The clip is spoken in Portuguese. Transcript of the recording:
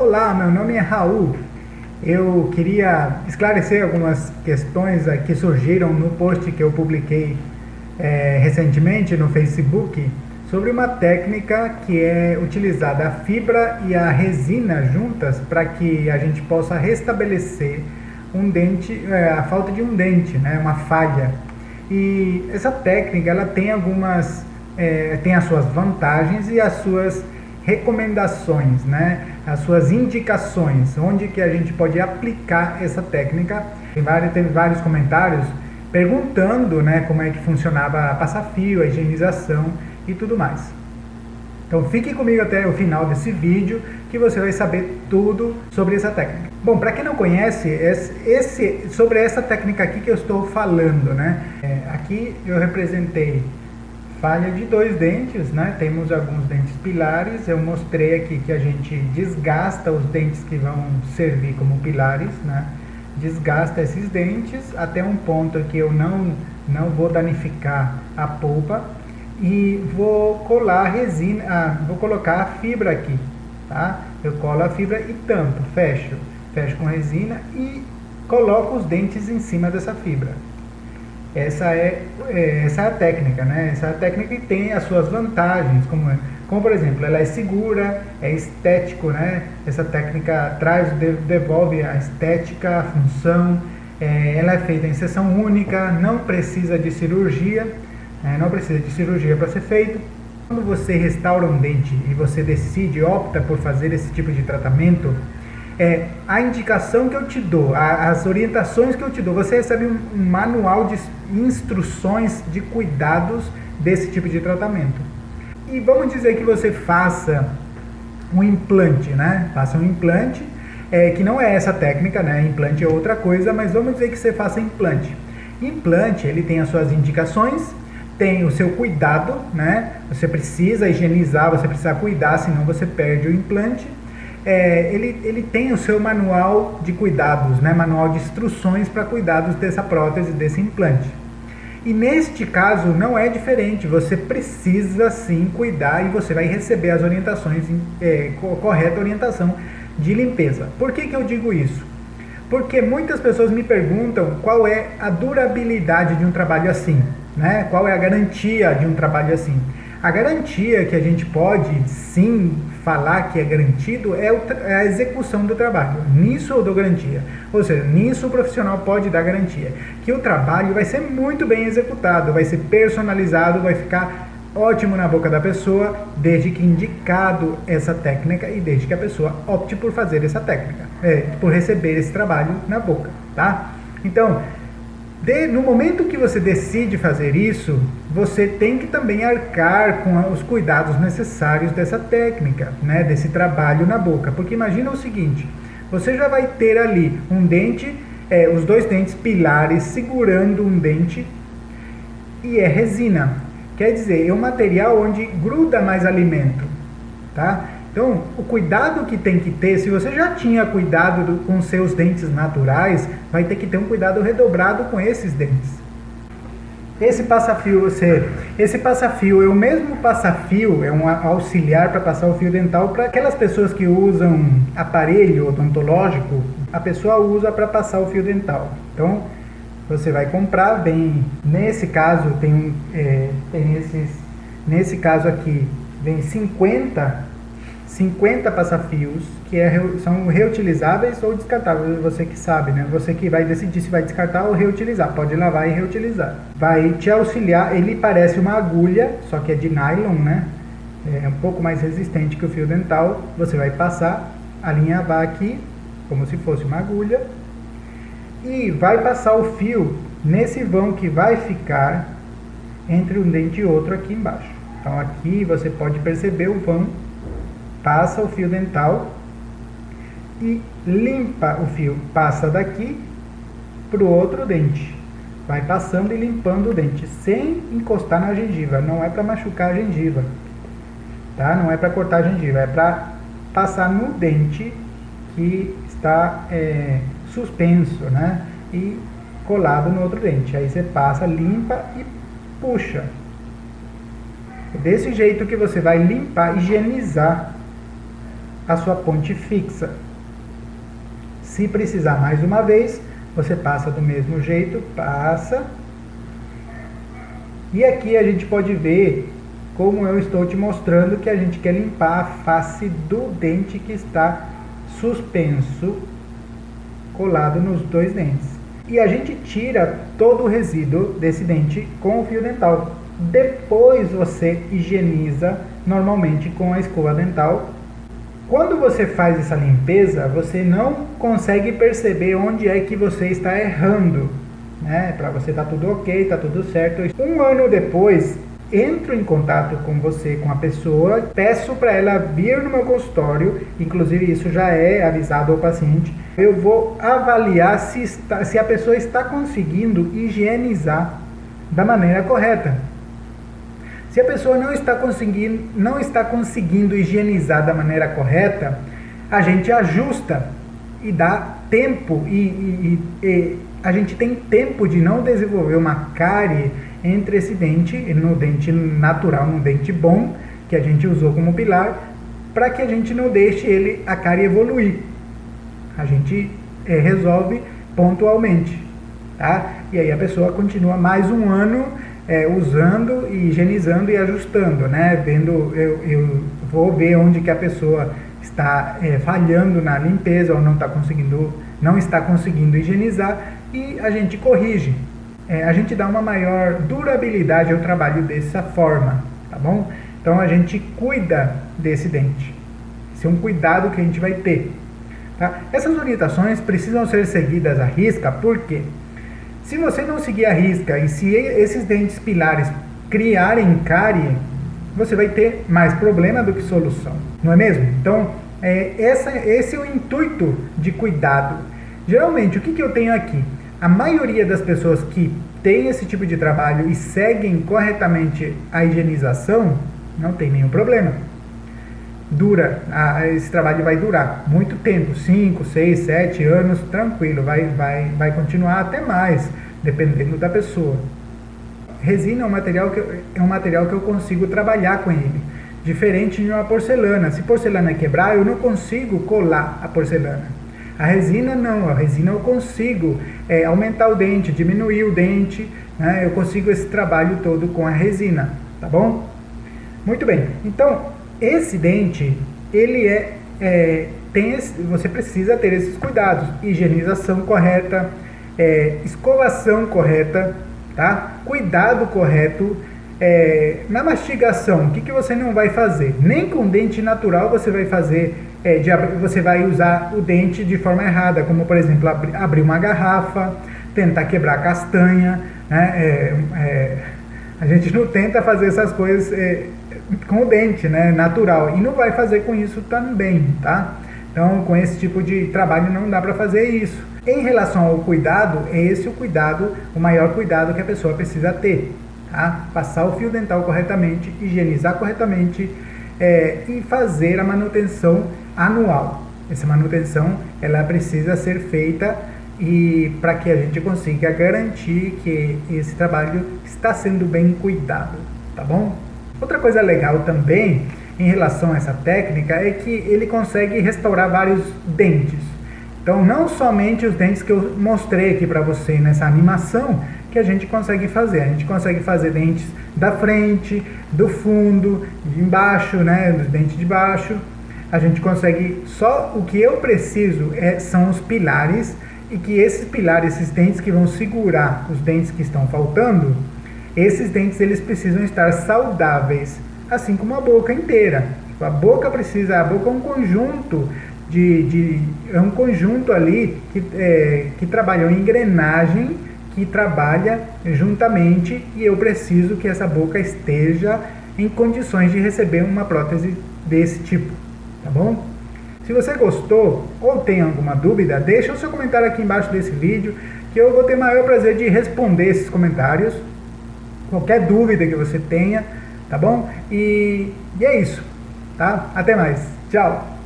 Olá, meu nome é Raul. Eu queria esclarecer algumas questões que surgiram no post que eu publiquei é, recentemente no Facebook sobre uma técnica que é utilizada a fibra e a resina juntas para que a gente possa restabelecer um dente, é, a falta de um dente, né, uma falha. E essa técnica ela tem algumas, é, tem as suas vantagens e as suas recomendações, né? As suas indicações, onde que a gente pode aplicar essa técnica. Tem vários, teve vários comentários perguntando né, como é que funcionava a passar-fio, a higienização e tudo mais. Então fique comigo até o final desse vídeo que você vai saber tudo sobre essa técnica. Bom, para quem não conhece, esse, sobre essa técnica aqui que eu estou falando, né? É, aqui eu representei falha de dois dentes, né? Temos alguns dentes pilares. Eu mostrei aqui que a gente desgasta os dentes que vão servir como pilares, né? Desgasta esses dentes até um ponto que eu não não vou danificar a polpa e vou colar resina, ah, vou colocar a fibra aqui, tá? Eu colo a fibra e tampo, fecho, fecho com resina e coloco os dentes em cima dessa fibra. Essa é, é, essa é a técnica, né? Essa é a técnica que tem as suas vantagens, como, é, como por exemplo, ela é segura, é estético, né? Essa técnica traz, devolve a estética, a função, é, ela é feita em sessão única, não precisa de cirurgia, é, não precisa de cirurgia para ser feito. Quando você restaura um dente e você decide, opta por fazer esse tipo de tratamento, é, a indicação que eu te dou, a, as orientações que eu te dou, você recebe um, um manual de instruções de cuidados desse tipo de tratamento. E vamos dizer que você faça um implante, né? Faça um implante, é, que não é essa técnica, né? Implante é outra coisa, mas vamos dizer que você faça implante. Implante, ele tem as suas indicações, tem o seu cuidado, né? Você precisa higienizar, você precisa cuidar, senão você perde o implante é, ele, ele tem o seu manual de cuidados, né, manual de instruções para cuidados dessa prótese, desse implante. E neste caso não é diferente, você precisa sim cuidar e você vai receber as orientações, é, correta orientação de limpeza. Por que, que eu digo isso? Porque muitas pessoas me perguntam qual é a durabilidade de um trabalho assim, né? qual é a garantia de um trabalho assim. A garantia que a gente pode sim falar que é garantido é, é, a execução do trabalho. Nisso eu dou garantia. Ou seja, nisso o profissional pode dar garantia. Que o trabalho vai ser muito bem executado, vai ser personalizado, vai ficar ótimo na boca da pessoa, desde que indicado essa técnica e desde que a pessoa opte por fazer essa técnica, é, por receber esse trabalho na boca, tá? Então, de, no momento que você decide fazer isso, você tem que também arcar com os cuidados necessários dessa técnica, né, desse trabalho na boca. Porque imagina o seguinte: você já vai ter ali um dente, é, os dois dentes pilares segurando um dente e é resina. Quer dizer, é um material onde gruda mais alimento, tá? Então, o cuidado que tem que ter, se você já tinha cuidado do, com seus dentes naturais, vai ter que ter um cuidado redobrado com esses dentes. Esse passa-fio, você, esse passa-fio é o mesmo passa-fio, é um auxiliar para passar o fio dental para aquelas pessoas que usam aparelho odontológico, a pessoa usa para passar o fio dental. Então, você vai comprar, vem, nesse caso tem, é, tem esses, nesse caso aqui, vem 50 50 passafios que é, são reutilizáveis ou descartáveis, você que sabe, né? Você que vai decidir se vai descartar ou reutilizar, pode lavar e reutilizar. Vai te auxiliar, ele parece uma agulha, só que é de nylon, né? É um pouco mais resistente que o fio dental. Você vai passar, alinhavar aqui, como se fosse uma agulha, e vai passar o fio nesse vão que vai ficar entre um dente e outro aqui embaixo. Então aqui você pode perceber o vão passa o fio dental e limpa o fio. Passa daqui para o outro dente. Vai passando e limpando o dente, sem encostar na gengiva. Não é para machucar a gengiva. Tá? Não é para cortar a gengiva, é para passar no dente que está é, suspenso, né? E colado no outro dente. Aí você passa, limpa e puxa. Desse jeito que você vai limpar, higienizar a sua ponte fixa. Se precisar mais uma vez, você passa do mesmo jeito, passa. E aqui a gente pode ver como eu estou te mostrando que a gente quer limpar a face do dente que está suspenso, colado nos dois dentes. E a gente tira todo o resíduo desse dente com o fio dental. Depois você higieniza normalmente com a escova dental. Quando você faz essa limpeza, você não consegue perceber onde é que você está errando. Né? Para você tá tudo ok, tá tudo certo. Um ano depois, entro em contato com você, com a pessoa, peço para ela vir no meu consultório, inclusive isso já é avisado ao paciente. Eu vou avaliar se, está, se a pessoa está conseguindo higienizar da maneira correta. Se a pessoa não está conseguindo, não está conseguindo higienizar da maneira correta, a gente ajusta e dá tempo e, e, e a gente tem tempo de não desenvolver uma cárie entre esse dente, no dente natural, no dente bom, que a gente usou como pilar, para que a gente não deixe ele, a cárie evoluir. A gente é, resolve pontualmente, tá? E aí a pessoa continua mais um ano é, usando e higienizando e ajustando, né? Vendo, eu, eu vou ver onde que a pessoa está é, falhando na limpeza ou não está conseguindo, não está conseguindo higienizar e a gente corrige é, a gente dá uma maior durabilidade ao trabalho dessa forma, tá bom? Então a gente cuida desse dente. Esse é um cuidado que a gente vai ter. Tá? Essas orientações precisam ser seguidas à risca, porque se você não seguir a risca e se esses dentes pilares criarem cárie, você vai ter mais problema do que solução, não é mesmo? Então, é, essa, esse é o intuito de cuidado. Geralmente, o que, que eu tenho aqui? a maioria das pessoas que tem esse tipo de trabalho e seguem corretamente a higienização, não tem nenhum problema. Dura, a, esse trabalho vai durar muito tempo, 5, 6, 7 anos, tranquilo, vai, vai, vai continuar até mais, dependendo da pessoa. Resina é um material que, é um material que eu consigo trabalhar com ele, diferente de uma porcelana. Se porcelana quebrar, eu não consigo colar a porcelana a resina não, a resina eu consigo é, aumentar o dente, diminuir o dente, né? eu consigo esse trabalho todo com a resina, tá bom? Muito bem, então esse dente, ele é, é tem esse, você precisa ter esses cuidados, higienização correta, é, escovação correta, tá? Cuidado correto, é, na mastigação, o que, que você não vai fazer? Nem com dente natural você vai fazer é, de, você vai usar o dente de forma errada, como por exemplo abri, abrir uma garrafa, tentar quebrar a castanha, né? É, é, a gente não tenta fazer essas coisas é, com o dente, né? Natural e não vai fazer com isso também, tá? Então, com esse tipo de trabalho não dá para fazer isso. Em relação ao cuidado, é esse o cuidado, o maior cuidado que a pessoa precisa ter, tá? Passar o fio dental corretamente, higienizar corretamente é, e fazer a manutenção anual. Essa manutenção ela precisa ser feita e para que a gente consiga garantir que esse trabalho está sendo bem cuidado, tá bom? Outra coisa legal também em relação a essa técnica é que ele consegue restaurar vários dentes. Então, não somente os dentes que eu mostrei aqui para você nessa animação que a gente consegue fazer. A gente consegue fazer dentes da frente, do fundo, de embaixo, né, dos dentes de baixo a gente consegue só o que eu preciso é, são os pilares e que esses pilares, esses dentes que vão segurar os dentes que estão faltando, esses dentes eles precisam estar saudáveis, assim como a boca inteira. A boca precisa, a boca é um conjunto de, de é um conjunto ali que, é, que trabalha uma engrenagem que trabalha juntamente e eu preciso que essa boca esteja em condições de receber uma prótese desse tipo tá bom? Se você gostou ou tem alguma dúvida, deixa o seu comentário aqui embaixo desse vídeo, que eu vou ter maior prazer de responder esses comentários. Qualquer dúvida que você tenha, tá bom? E, e é isso, tá? Até mais. Tchau!